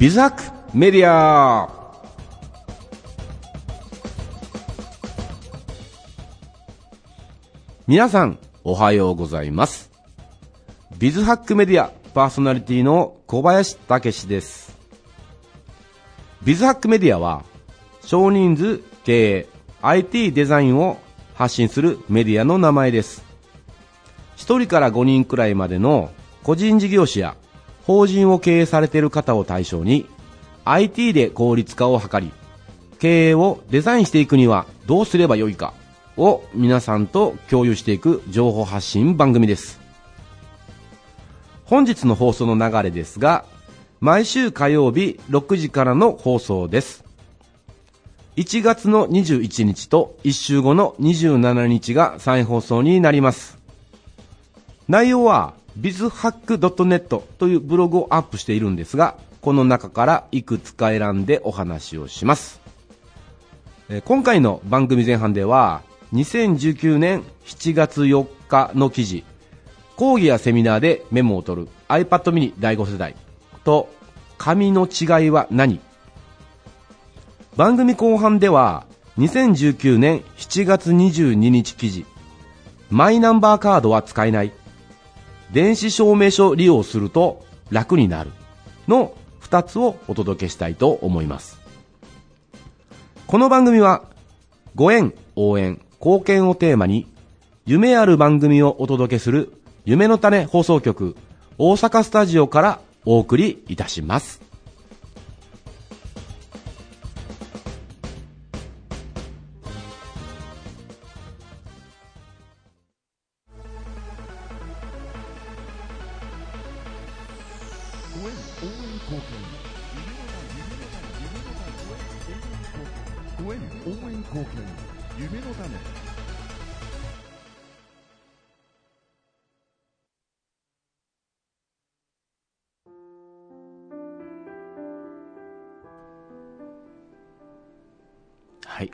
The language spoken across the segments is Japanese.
ビズハックメディア皆さん、おはようございます。ビズハックメディアパーソナリティの小林武史です。ビズハックメディアは、少人数経営 IT デザインを発信するメディアの名前です。1人から5人くらいまでの個人事業者や法人を経営されている方を対象に IT で効率化を図り経営をデザインしていくにはどうすればよいかを皆さんと共有していく情報発信番組です。本日の放送の流れですが毎週火曜日6時からの放送です。1月の21日と1週後の27日が再放送になります。内容は bizhack.net というブログをアップしているんですがこの中からいくつか選んでお話をします。今回の番組前半では2019年7月4日の記事講義やセミナーでメモを取る iPad mini 第5世代と紙の違いは何？番組後半では2019年7月22日記事マイナンバーカードは使えない電子証明書利用すると楽になるの2つをお届けしたいと思います。この番組はご縁応援貢献をテーマに夢ある番組をお届けする夢の種放送局大阪スタジオからお送りいたします。ご縁応援貢献応援貢献夢の種はい。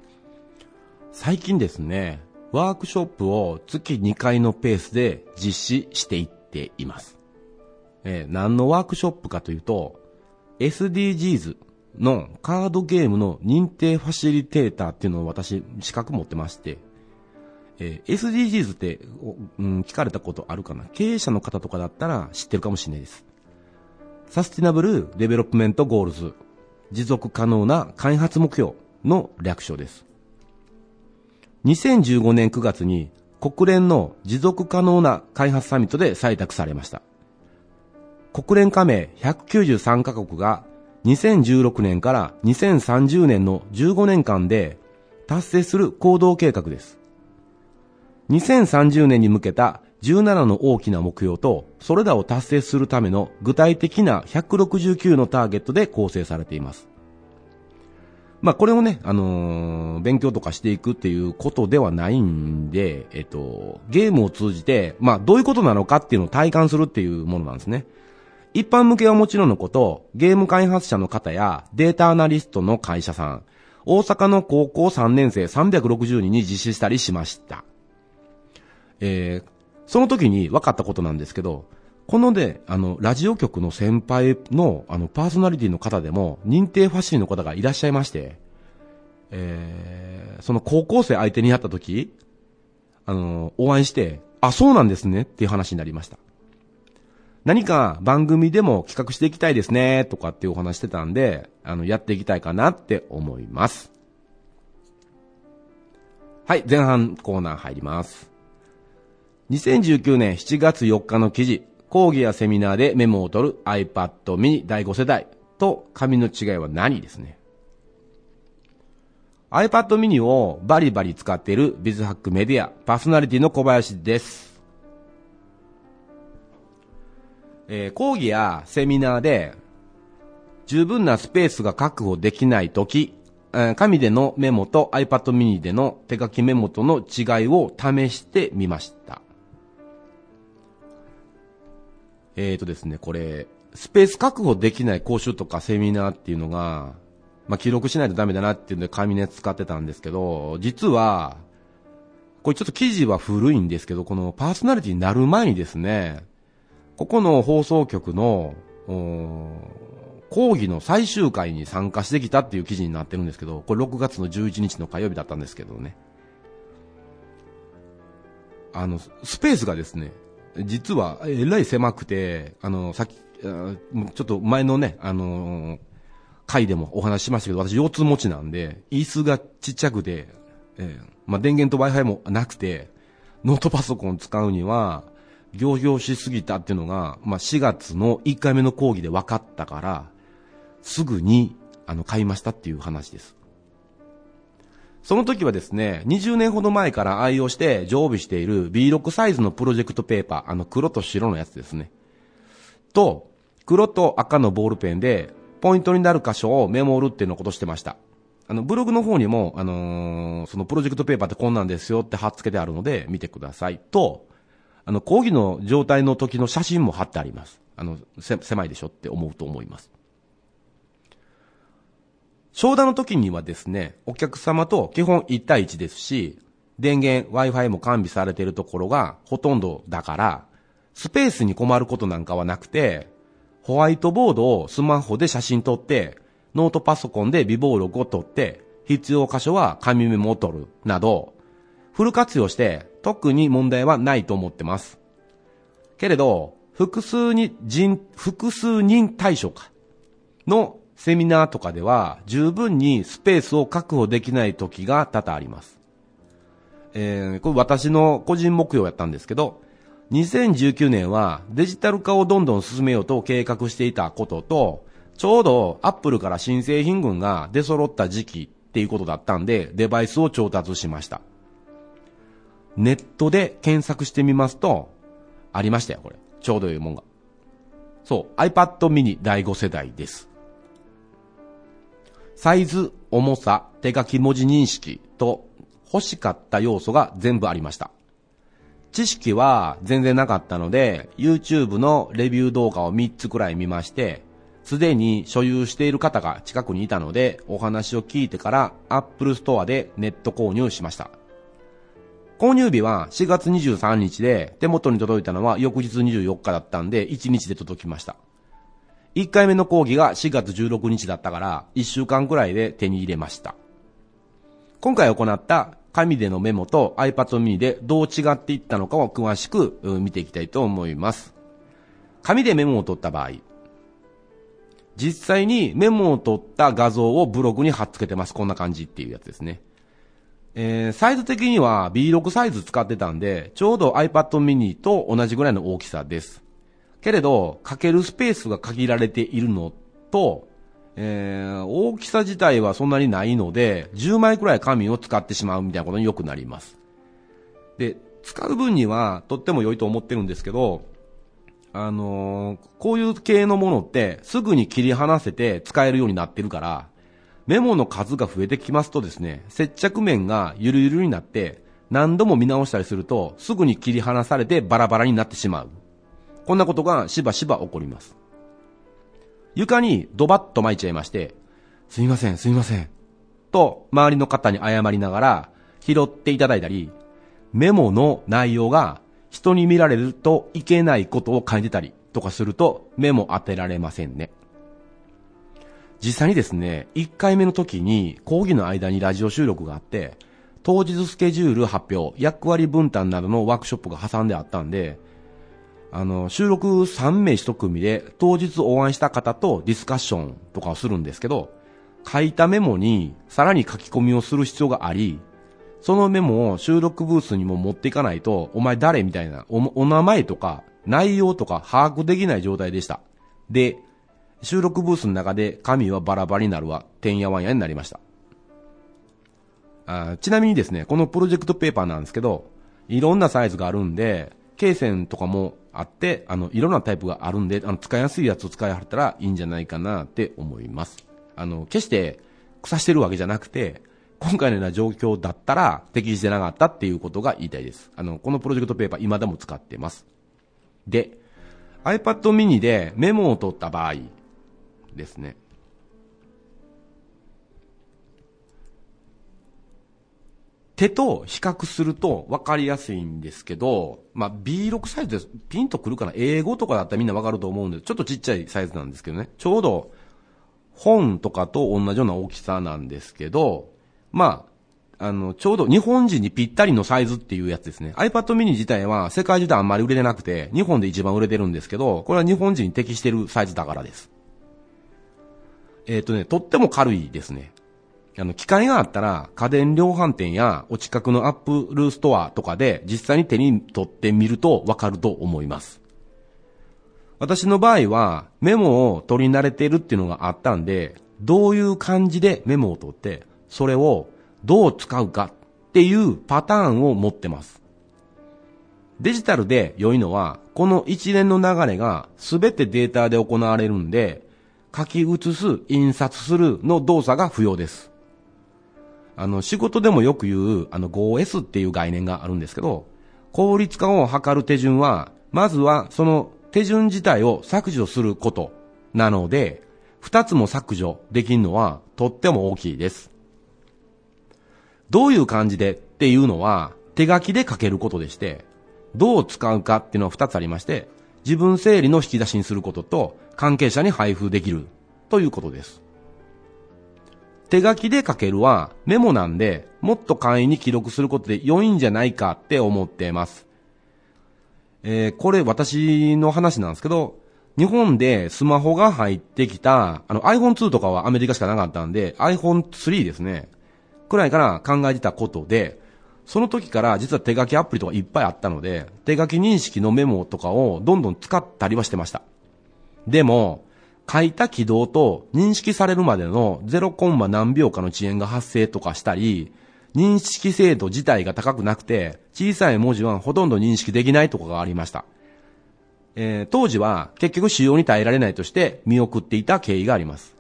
最近ですねワークショップを月2回のペースで実施していっています。えー何のワークショップかというと、SDGs のカードゲームの認定ファシリテーターっていうのを私資格持ってまして、えー SDGs って、うん、聞かれたことあるかな？経営者の方とかだったら知ってるかもしれないです。 Sustainable Development Goals、持続可能な開発目標の略称です。2015年9月に国連の持続可能な開発サミットで採択されました。国連加盟193カ国が2016年から2030年の15年間で達成する行動計画です。2030年に向けた17の大きな目標と、それらを達成するための具体的な169のターゲットで構成されています。まあこれをね、あのー勉強とかしていくっていうことではないんで、えっと、ゲームを通じて、まあどういうことなのかっていうのを体感するっていうものなんですね。一般向けはもちろんのこと、ゲーム開発者の方やデータアナリストの会社さん、大阪の高校3年生360人に実施したりしました。えー、その時に分かったことなんですけど、こので、あの、ラジオ局の先輩の、あの、パーソナリティの方でも、認定ファシリの方がいらっしゃいまして、えー、その高校生相手にやった時、あの、お会いして、あ、そうなんですねっていう話になりました。何か番組でも企画していきたいですね、とかっていうお話してたんで、あの、やっていきたいかなって思います。はい、前半コーナー入ります。2019年7月4日の記事、講義やセミナーでメモを取る iPad mini 第5世代と紙の違いは何ですね。iPad mini をバリバリ使っているビズハックメディアパーソナリティの小林です。えー講義やセミナーで十分なスペースが確保できないとき、え紙でのメモと iPad mini での手書きメモとの違いを試してみました。えーとですね、これ、スペース確保できない講習とかセミナーっていうのが、まあ、記録しないとダメだなっていうんで紙のやつ使ってたんですけど、実は、これちょっと記事は古いんですけど、このパーソナリティになる前にですね、ここの放送局の、お講義の最終回に参加してきたっていう記事になってるんですけど、これ6月の11日の火曜日だったんですけどね。あの、スペースがですね、実はえらい狭くて、あの、さっき、ちょっと前のね、あの回でもお話ししましたけど、私腰痛持ちなんで、椅子がちっちゃくて、えー、まあ、電源と Wi-Fi もなくて、ノートパソコン使うには、行々しすぎたっていうのが、まあ、4月の1回目の講義で分かったから、すぐに、あの、買いましたっていう話です。その時はですね、20年ほど前から愛用して常備している B6 サイズのプロジェクトペーパー、あの黒と白のやつですね。と、黒と赤のボールペンで、ポイントになる箇所をメモるっていうのをことしてました。あの、ブログの方にも、あのー、そのプロジェクトペーパーってこんなんですよって貼っ付けてあるので、見てください。と、あの、講義の状態の時の写真も貼ってあります。あの、せ狭いでしょって思うと思います。商談の時にはですね、お客様と基本1対1ですし、電源、Wi-Fi も完備されているところがほとんどだから、スペースに困ることなんかはなくて、ホワイトボードをスマホで写真撮って、ノートパソコンで微暴録を撮って、必要箇所は紙メモを取る、など、フル活用して特に問題はないと思ってます。けれど、複数に人、複数人対象か。のセミナーとかでは十分にスペースを確保できない時が多々あります。えー、これ私の個人目標やったんですけど、2019年はデジタル化をどんどん進めようと計画していたことと、ちょうどアップルから新製品群が出揃った時期っていうことだったんで、デバイスを調達しました。ネットで検索してみますと、ありましたよ、これ。ちょうどいうもんが。そう、iPad mini 第5世代です。サイズ、重さ、手書き文字認識と欲しかった要素が全部ありました。知識は全然なかったので、YouTube のレビュー動画を3つくらい見まして、すでに所有している方が近くにいたので、お話を聞いてから Apple Store でネット購入しました。購入日は4月23日で、手元に届いたのは翌日24日だったんで、1日で届きました。1回目の講義が4月16日だったから、1週間くらいで手に入れました。今回行った紙でのメモと iPad mini でどう違っていったのかを詳しく見ていきたいと思います。紙でメモを取った場合、実際にメモを取った画像をブログに貼っ付けてます。こんな感じっていうやつですね。えー、サイズ的には B6 サイズ使ってたんで、ちょうど iPad mini と同じぐらいの大きさです。けれど、かけるスペースが限られているのと、えー、大きさ自体はそんなにないので、10枚くらい紙を使ってしまうみたいなことによくなります。で、使う分にはとっても良いと思ってるんですけど、あのー、こういう系のものってすぐに切り離せて使えるようになってるから、メモの数が増えてきますとですね、接着面がゆるゆるになって何度も見直したりするとすぐに切り離されてバラバラになってしまう。こんなことがしばしば起こります。床にドバッと巻いちゃいまして、すいません、すいません。と、周りの方に謝りながら、拾っていただいたり、メモの内容が人に見られるといけないことを書いてたりとかするとメモ当てられませんね。実際にですね、1回目の時に講義の間にラジオ収録があって、当日スケジュール発表、役割分担などのワークショップが挟んであったんで、あの、収録3名1組で当日お会いした方とディスカッションとかをするんですけど、書いたメモにさらに書き込みをする必要があり、そのメモを収録ブースにも持っていかないと、お前誰みたいなお、お名前とか内容とか把握できない状態でした。で、収録ブースの中で紙はバラバラになるわ、てんやわんやになりました。あちなみにですね、このプロジェクトペーパーなんですけど、いろんなサイズがあるんで、罫線とかもあって、あの、いろんなタイプがあるんで、あの、使いやすいやつを使いはったらいいんじゃないかなって思います。あの、決して腐してるわけじゃなくて、今回のような状況だったら適してなかったっていうことが言いたいです。あの、このプロジェクトペーパー今でも使ってます。で、iPad mini でメモを取った場合ですね。手と比較すると分かりやすいんですけど、まあ、B6 サイズでピンとくるかな？英語とかだったらみんな分かると思うんで、ちょっとちっちゃいサイズなんですけどね。ちょうど本とかと同じような大きさなんですけど、まあ、あの、ちょうど日本人にぴったりのサイズっていうやつですね。iPad mini 自体は世界中であんまり売れてなくて、日本で一番売れてるんですけど、これは日本人に適してるサイズだからです。えっ、とね、とっても軽いですね。あの、機会があったら、家電量販店やお近くのアップルストアとかで実際に手に取ってみるとわかると思います。私の場合はメモを取り慣れているっていうのがあったんで、どういう感じでメモを取って、それをどう使うかっていうパターンを持ってます。デジタルで良いのは、この一連の流れが全てデータで行われるんで、書き写す、印刷するの動作が不要です。あの、仕事でもよく言う、あの 5S っていう概念があるんですけど、効率化を図る手順は、まずはその手順自体を削除することなので、二つも削除できるのはとっても大きいです。どういう感じでっていうのは手書きで書けることでして、どう使うかっていうのは二つありまして、自分整理の引き出しにすることと関係者に配布できるということです。手書きで書けるはメモなんで、もっと簡易に記録することで良いんじゃないかって思っています。えーこれ私の話なんですけど、日本でスマホが入ってきた、あの iPhone2 とかはアメリカしかなかったんで、iPhone3 ですね。くらいから考えてたことで、その時から実は手書きアプリとかいっぱいあったので、手書き認識のメモとかをどんどん使ったりはしてました。でも、書いた軌道と認識されるまでの0コンマ何秒かの遅延が発生とかしたり、認識精度自体が高くなくて、小さい文字はほとんど認識できないとかがありました。えー当時は結局使用に耐えられないとして見送っていた経緯があります。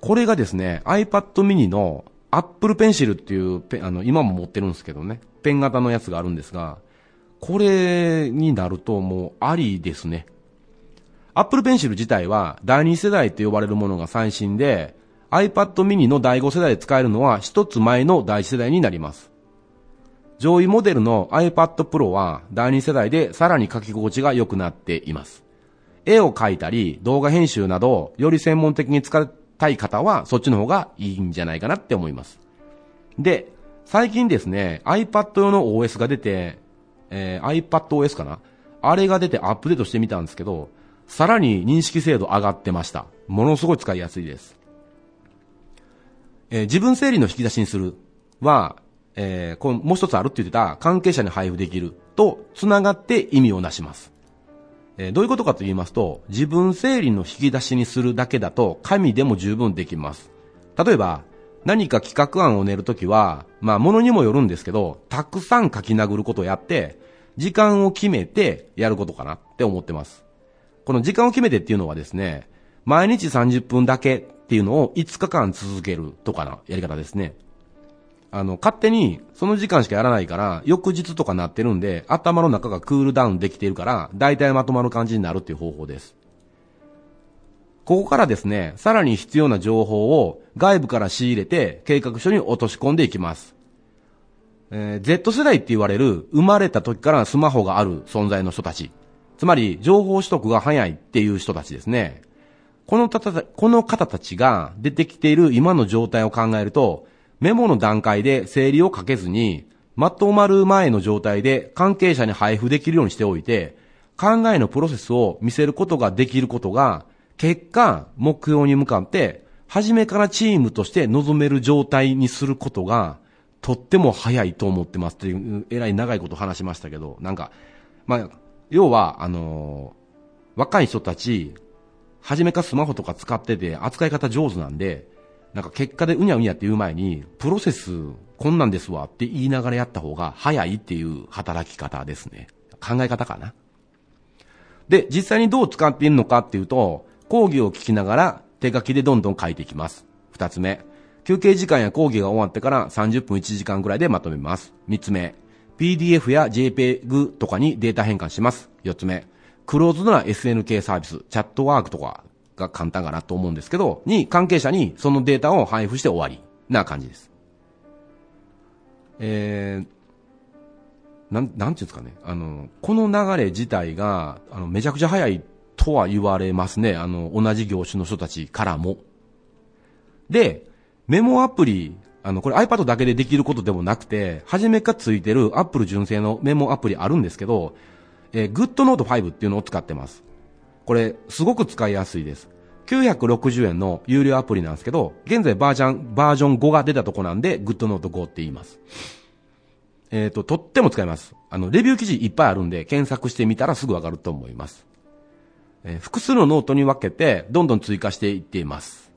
これがですね、iPad mini の Apple Pencil っていうペン、あの、今も持ってるんですけどね、ペン型のやつがあるんですが、これになるともうありですね。Apple Pencil 自体は第2世代って呼ばれるものが最新で、iPad mini の第5世代で使えるのは一つ前の第1世代になります。上位モデルの iPad Pro は第2世代でさらに書き心地が良くなっています。絵を描いたり動画編集などより専門的に使たい方はそっちの方がいいんじゃないかなって思います。で、最近ですね、iPad 用の OS が出て、えー iPadOS かな？あれが出てアップデートしてみたんですけど、さらに認識精度上がってました。ものすごい使いやすいです。えー自分整理の引き出しにするは、えーこうもう一つあるって言ってた関係者に配布できると繋がって意味をなします。えどういうことかと言いますと、自分整理の引き出しにするだけだと紙でも十分できます。例えば、何か企画案を練るときは、まあ、ものにもよるんですけど、たくさん書き殴ることをやって、時間を決めてやることかなって思ってます。この時間を決めてっていうのはですね、毎日30分だけっていうのを5日間続けるとかなやり方ですね。あの、勝手にその時間しかやらないから、翌日とかなってるんで、頭の中がクールダウンできているから、大体まとまる感じになるっていう方法です。ここからですね、さらに必要な情報を外部から仕入れて計画書に落とし込んでいきます。えー Z 世代って言われる生まれた時からスマホがある存在の人たち。つまり情報取得が早いっていう人たちですね。この方たこの方たちが出てきている今の状態を考えると、メモの段階で整理をかけずに、まとまる前の状態で関係者に配布できるようにしておいて、考えのプロセスを見せることができることが、結果、目標に向かって、初めからチームとして臨める状態にすることが、とっても早いと思ってますっていう、えらい長いこと話しましたけど、なんか、まあ、要は、あのー若い人たち、初めからスマホとか使ってて扱い方上手なんで、なんか結果でうにゃうにゃって言う前に、プロセスこんなんですわって言いながらやった方が早いっていう働き方ですね。考え方かな。で、実際にどう使っているのかっていうと、講義を聞きながら手書きでどんどん書いていきます。二つ目。休憩時間や講義が終わってから30分1時間くらいでまとめます。三つ目。PDF や JPEG とかにデータ変換します。四つ目。クローズドな SNK サービス、チャットワークとかが簡単かなと思うんですけど、に関係者にそのデータを配布して終わりな感じです。えー、なん、なんていうんですかね。あの、この流れ自体が、あの、めちゃくちゃ早いとは言われますね。あの、同じ業種の人たちからも。で、メモアプリ、あの、これ iPad だけでできることでもなくて、初めからついてる Apple 純正のメモアプリあるんですけど、えー、GoodNote 5っていうのを使ってます。これ、すごく使いやすいです。960円の有料アプリなんですけど、現在バージョン、バージョン5が出たとこなんで、GoodNote 5って言います。えっ、と、とっても使います。あの、レビュー記事いっぱいあるんで、検索してみたらすぐわかると思います。えー複数のノートに分けて、どんどん追加していっています。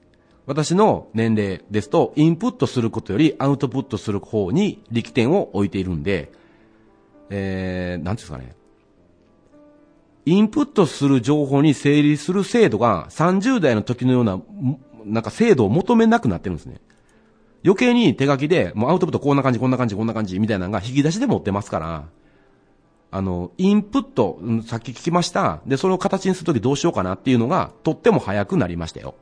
私の年齢ですと、インプットすることよりアウトプットする方に力点を置いているんで、えー、なんていうんですかね。インプットする情報に整理する精度が30代の時のような、なんか精度を求めなくなってるんですね。余計に手書きで、もうアウトプットこんな感じ、こんな感じ、こんな感じ、みたいなのが引き出しで持ってますから、あの、インプット、さっき聞きました。で、それを形にするときどうしようかなっていうのが、とっても早くなりましたよ。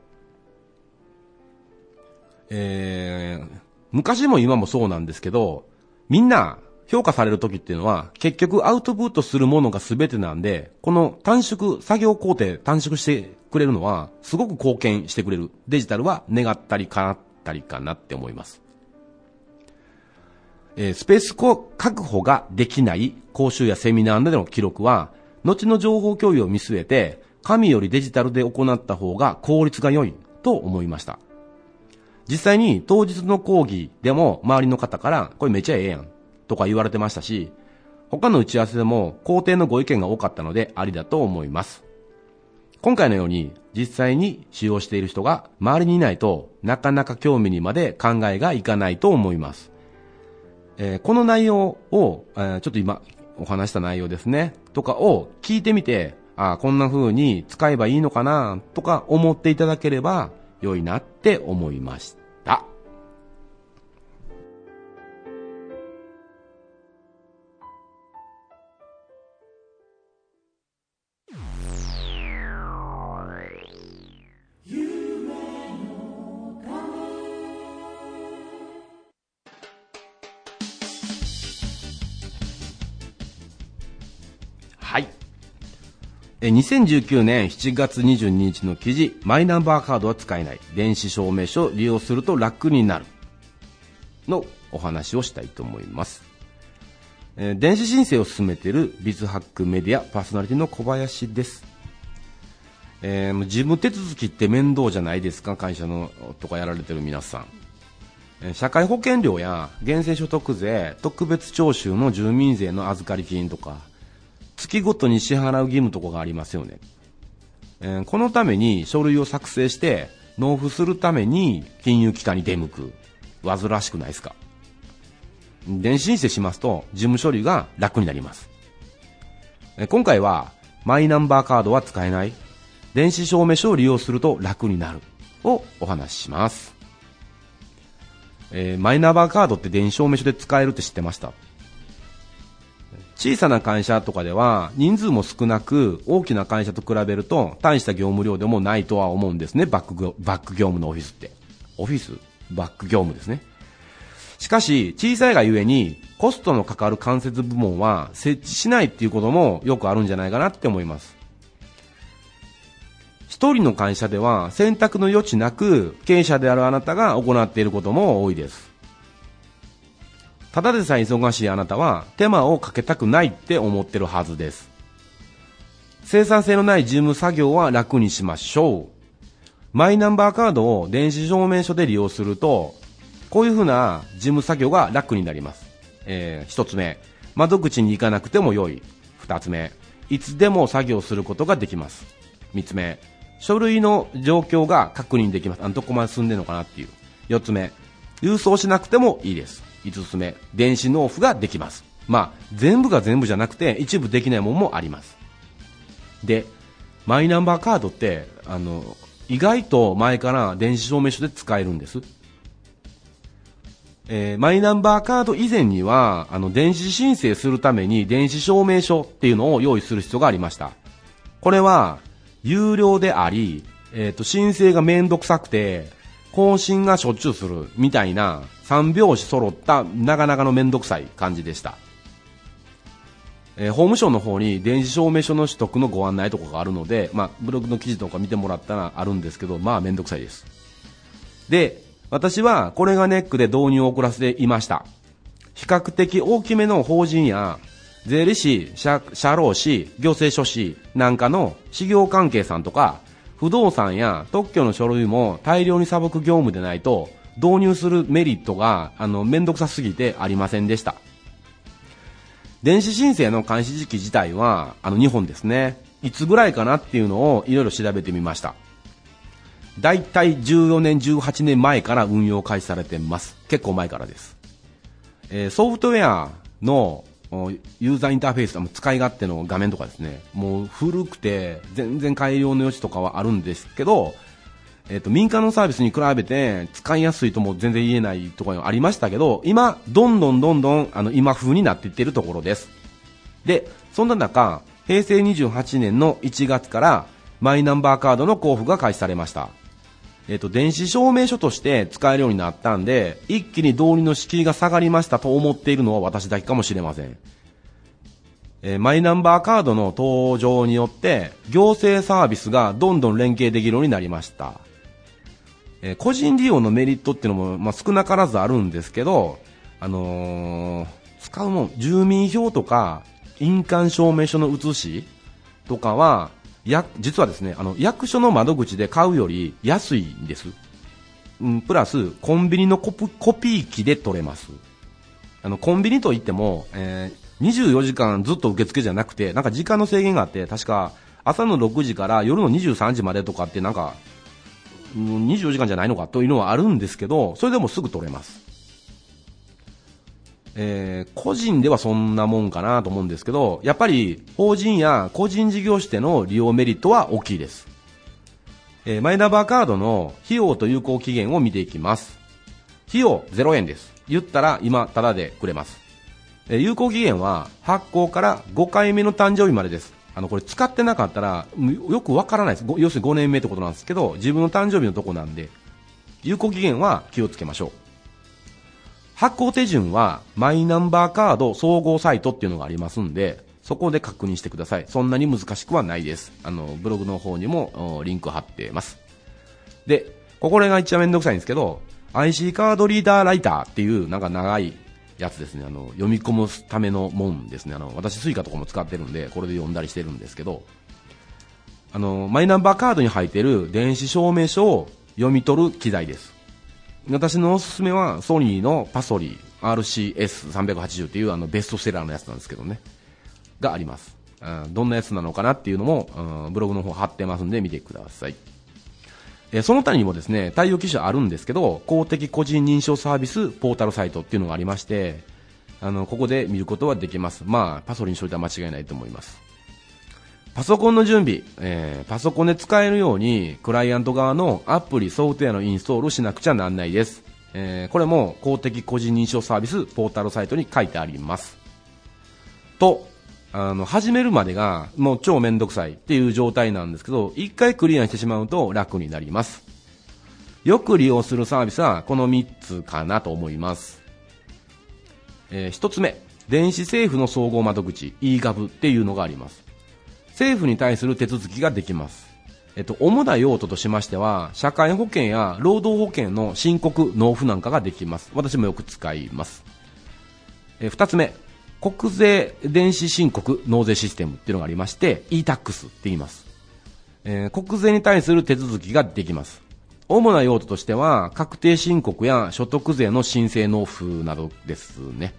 えー、昔も今もそうなんですけど、みんな評価されるときっていうのは、結局アウトプットするものが全てなんで、この短縮、作業工程短縮してくれるのは、すごく貢献してくれる。デジタルは願ったり叶ったりかなって思います。えースペース確保ができない講習やセミナーなどの記録は、後の情報共有を見据えて、紙よりデジタルで行った方が効率が良いと思いました。実際に当日の講義でも周りの方から、これめちゃええやんとか言われてましたし、他の打ち合わせでも肯定のご意見が多かったのでありだと思います。今回のように実際に使用している人が周りにいないとなかなか興味にまで考えがいかないと思います。えーこの内容を、えーちょっと今お話した内容ですね、とかを聞いてみて、ああ、こんな風に使えばいいのかな、とか思っていただければ良いなって思いました。2019年7月22日の記事、マイナンバーカードは使えない。電子証明書を利用すると楽になる。のお話をしたいと思います。え電子申請を進めているビズハックメディアパーソナリティの小林です。えー事務手続きって面倒じゃないですか会社のとかやられてる皆さん。社会保険料や源泉所得税、特別徴収の住民税の預かり金とか、月ごとに支払う義務とかがありますよね。えーこのために書類を作成して納付するために金融機関に出向く。煩わしくないですか電子申請しますと事務処理が楽になります。え今回はマイナンバーカードは使えない。電子証明書を利用すると楽になる。をお話しします。えーマイナンバーカードって電子証明書で使えるって知ってました？小さな会社とかでは人数も少なく大きな会社と比べると大した業務量でもないとは思うんですね。バックバック業務のオフィスって。オフィス？バック業務ですね。しかし小さいがゆえにコストのかかる間接部門は設置しないっていうこともよくあるんじゃないかなって思います。一人の会社では選択の余地なく経営者であるあなたが行っていることも多いです。ただでさえ忙しいあなたは手間をかけたくないって思ってるはずです。生産性のない事務作業は楽にしましょう。マイナンバーカードを電子証明書で利用すると、こういうふうな事務作業が楽になります。えー、一つ目、窓口に行かなくても良い。二つ目、いつでも作業することができます。三つ目、書類の状況が確認できます。あのどこまで進んでるのかなっていう。四つ目、郵送しなくてもいいです。5つ目、電子納付ができます。まあ、全部が全部じゃなくて、一部できないものもあります。で、マイナンバーカードって、あの、意外と前から電子証明書で使えるんです。えーマイナンバーカード以前には、あの、電子申請するために電子証明書っていうのを用意する必要がありました。これは、有料であり、えっ、と、申請がめんどくさくて、更新がしょっちゅうする、みたいな、三拍子揃った、なかなかのめんどくさい感じでした。えー法務省の方に電子証明書の取得のご案内とかがあるので、まあ、ブログの記事とか見てもらったらあるんですけど、まあ、めんどくさいです。で、私はこれがネックで導入を遅らせていました。比較的大きめの法人や税理士、社社労士、行政書士なんかの事業関係さんとか、不動産や特許の書類も大量に砂漠業務でないと導入するメリットがあの面倒くさすぎてありませんでした。電子申請の開始時期自体はあの日本ですね。いつぐらいかなっていうのをいろいろ調べてみました。だいたい14年、18年前から運用開始されてます。結構前からです。えーソフトウェアのユーザーインターフェースの使い勝手の画面とかですね、もう古くて全然改良の余地とかはあるんですけど、えっと民間のサービスに比べて使いやすいとも全然言えないところがありましたけど、今、どんどんどんどんあの今風になっていってるところです。で、そんな中、平成28年の1月からマイナンバーカードの交付が開始されました。えっと、電子証明書として使えるようになったんで、一気に導入の敷居が下がりましたと思っているのは私だけかもしれません。えーマイナンバーカードの登場によって、行政サービスがどんどん連携できるようになりました。えー個人利用のメリットっていうのも、まあ、少なからずあるんですけど、あのー使うもん、住民票とか、印鑑証明書の写しとかは、や、実はですね、あの、役所の窓口で買うより安いんです。うん、プラス、コンビニのココピー機で取れます。あの、コンビニといっても、えー24時間ずっと受付じゃなくて、なんか時間の制限があって、確か、朝の6時から夜の23時までとかって、なんか、うん24時間じゃないのかというのはあるんですけど、それでもすぐ取れます。えー個人ではそんなもんかなと思うんですけど、やっぱり法人や個人事業主での利用メリットは大きいです。えーマイナンバーカードの費用と有効期限を見ていきます。費用0円です。言ったら今、タダでくれます。えー有効期限は発行から5回目の誕生日までです。あの、これ使ってなかったら、よくわからないです。要するに5年目ってことなんですけど、自分の誕生日のとこなんで、有効期限は気をつけましょう。発行手順は、マイナンバーカード総合サイトっていうのがありますんで、そこで確認してください。そんなに難しくはないです。あの、ブログの方にもリンク貼ってます。で、ここが一番めんどくさいんですけど、IC カードリーダーライターっていうなんか長いやつですね。あの、読み込むためのもんですね。あの、私スイカとかも使ってるんで、これで読んだりしてるんですけど、あの、マイナンバーカードに入ってる電子証明書を読み取る機材です。私のおすすめはソニーのパソリ RCS380 っていうあのベストセラーのやつなんですけどね。があります。うんどんなやつなのかなっていうのも、うんブログの方貼ってますんで見てください。えその他にもですね、対応機種あるんですけど、公的個人認証サービスポータルサイトっていうのがありまして、あの、ここで見ることはできます。まあ、パソリにしといては間違いないと思います。パソコンの準備、えーパソコンで使えるように、クライアント側のアプリ、ソフトウェアのインストールしなくちゃなんないです。えーこれも公的個人認証サービスポータルサイトに書いてあります。と、あの、始めるまでがもう超めんどくさいっていう状態なんですけど、一回クリアしてしまうと楽になります。よく利用するサービスはこの3つかなと思います。え1つ目、電子政府の総合窓口 e-gov っていうのがあります。政府に対する手続きができます。えっと、主な用途としましては、社会保険や労働保険の申告、納付なんかができます。私もよく使います。え二つ目、国税電子申告納税システムっていうのがありまして、e-tax って言います。えー国税に対する手続きができます。主な用途としては、確定申告や所得税の申請納付などですね。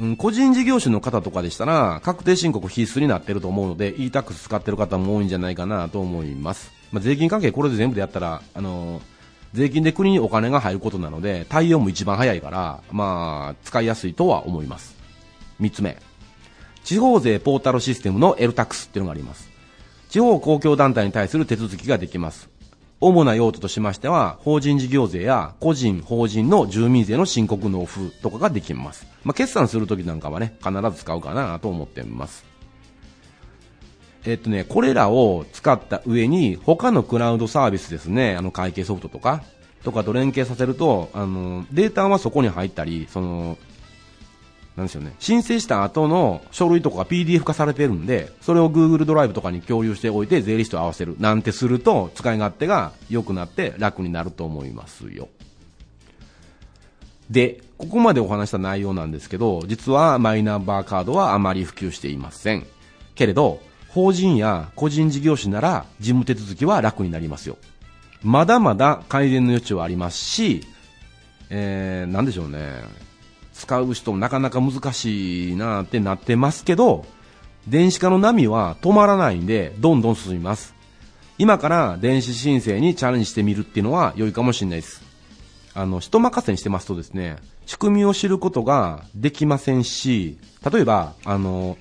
うん、個人事業主の方とかでしたら、確定申告必須になってると思うので、e-tax 使ってる方も多いんじゃないかなと思います。まあ、税金関係これで全部でやったら、あのー税金で国にお金が入ることなので、対応も一番早いから、まあ、使いやすいとは思います。三つ目。地方税ポータルシステムの L-tax っていうのがあります。地方公共団体に対する手続きができます。主な用途としましては、法人事業税や個人、法人の住民税の申告納付とかができます。まあ、決算するときなんかはね、必ず使うかなと思ってます。えっとね、これらを使った上に、他のクラウドサービスですね、あの会計ソフトとか、とかと連携させると、あの、データはそこに入ったり、その、なんでしょうね、申請した後の書類とかが PDF 化されてるんで、それを Google ドライブとかに共有しておいて税理士と合わせるなんてすると、使い勝手が良くなって楽になると思いますよ。で、ここまでお話した内容なんですけど、実はマイナンバーカードはあまり普及していません。けれど、法人や個人事業主なら事務手続きは楽になりますよ。まだまだ改善の余地はありますし、えー、なんでしょうね。使う人もなかなか難しいなってなってますけど、電子化の波は止まらないんで、どんどん進みます。今から電子申請にチャレンジしてみるっていうのは良いかもしれないです。あの、人任せにしてますとですね、仕組みを知ることができませんし、例えば、あの、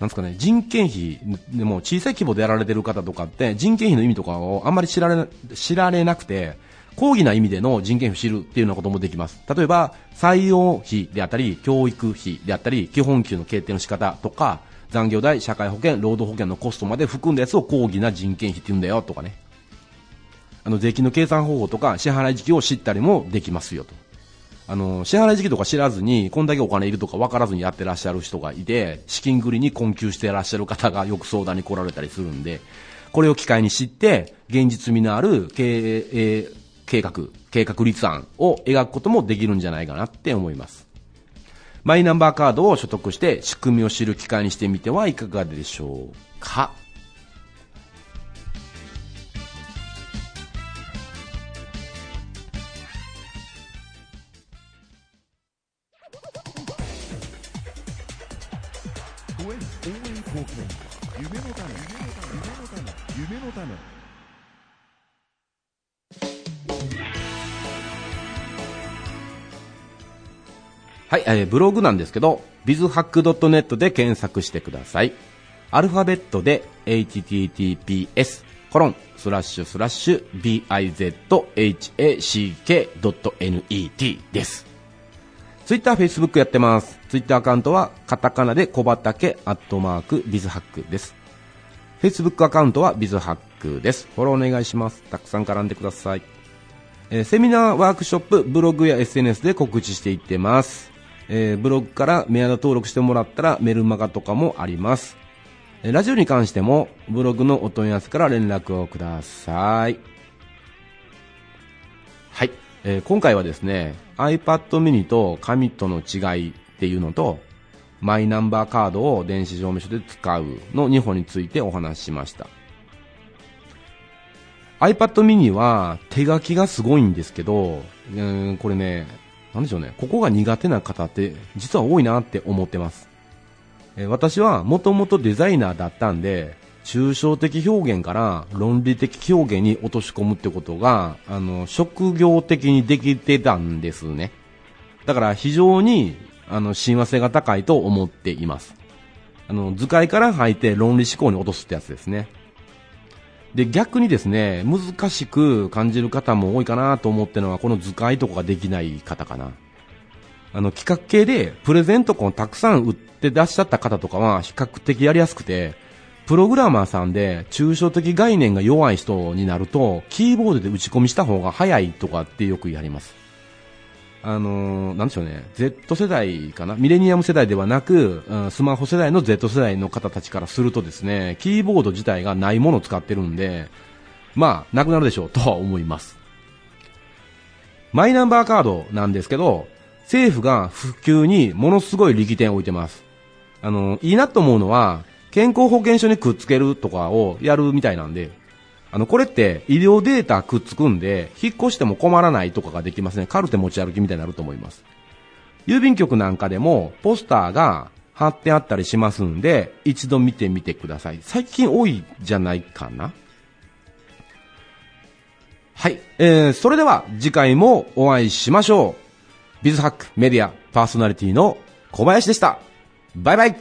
なんですかね、人件費でも小さい規模でやられてる方とかって人件費の意味とかをあんまり知られ知られなくて、講義な意味での人件費を知るっていうようなこともできます。例えば、採用費であったり、教育費であったり、基本給の決定の仕方とか、残業代、社会保険、労働保険のコストまで含んだやつを講義な人件費って言うんだよとかね。あの、税金の計算方法とか支払い時期を知ったりもできますよと。あの、支払い時期とか知らずに、こんだけお金いるとか分からずにやってらっしゃる人がいて、資金繰りに困窮してらっしゃる方がよく相談に来られたりするんで、これを機会に知って、現実味のある経営、計画、計画立案を描くこともできるんじゃないかなって思います。マイナンバーカードを所得して仕組みを知る機会にしてみてはいかがでしょうか？応援貢献。夢の種。夢の種。夢の種。はい、えー、ブログなんですけど、bizhack.net で検索してください。アルファベットで https コロンスラッシュスラッシュ bizhack.net です。ツイッター、フェイスブックやってます。ツイッターアカウントはカタカナで小畑アットマークビズハックです。フェイスブックアカウントはビズハックです。フォローお願いします。たくさん絡んでください。えー、セミナー、ワークショップ、ブログや SNS で告知していってます。えー、ブログからメアド登録してもらったらメルマガとかもあります。えー、ラジオに関してもブログのお問い合わせから連絡をください。はい。えー、今回はですね、iPad mini と紙との違いっていうのと、マイナンバーカードを電子証明書で使うの2本についてお話ししました。iPad mini は手書きがすごいんですけど、うん、これね、なんでしょうね、ここが苦手な方って実は多いなって思ってます。え私はもともとデザイナーだったんで、抽象的表現から論理的表現に落とし込むってことが、あの、職業的にできてたんですね。だから非常に、あの、親和性が高いと思っています。あの、図解から入って論理思考に落とすってやつですね。で、逆にですね、難しく感じる方も多いかなと思ってるのは、この図解とかができない方かな。あの、企画系でプレゼントコンたくさん売って出しちゃった方とかは比較的やりやすくて、プログラマーさんで抽象的概念が弱い人になると、キーボードで打ち込みした方が早いとかってよくやります。あのー、なんでしょうね、Z 世代かな、ミレニアム世代ではなく、うん、スマホ世代の Z 世代の方たちからするとですね、キーボード自体がないものを使ってるんで、まあ、なくなるでしょう とは思います。マイナンバーカードなんですけど、政府が普及にものすごい力点を置いてます。あの、いいなと思うのは、健康保険証にくっつけるとかをやるみたいなんで、あの、これって医療データくっつくんで、引っ越しても困らないとかができますね。カルテ持ち歩きみたいになると思います。郵便局なんかでも、ポスターが貼ってあったりしますんで、一度見てみてください。最近多いじゃないかなはい。えー、それでは次回もお会いしましょう。ビズハックメディアパーソナリティの小林でした。バイバイ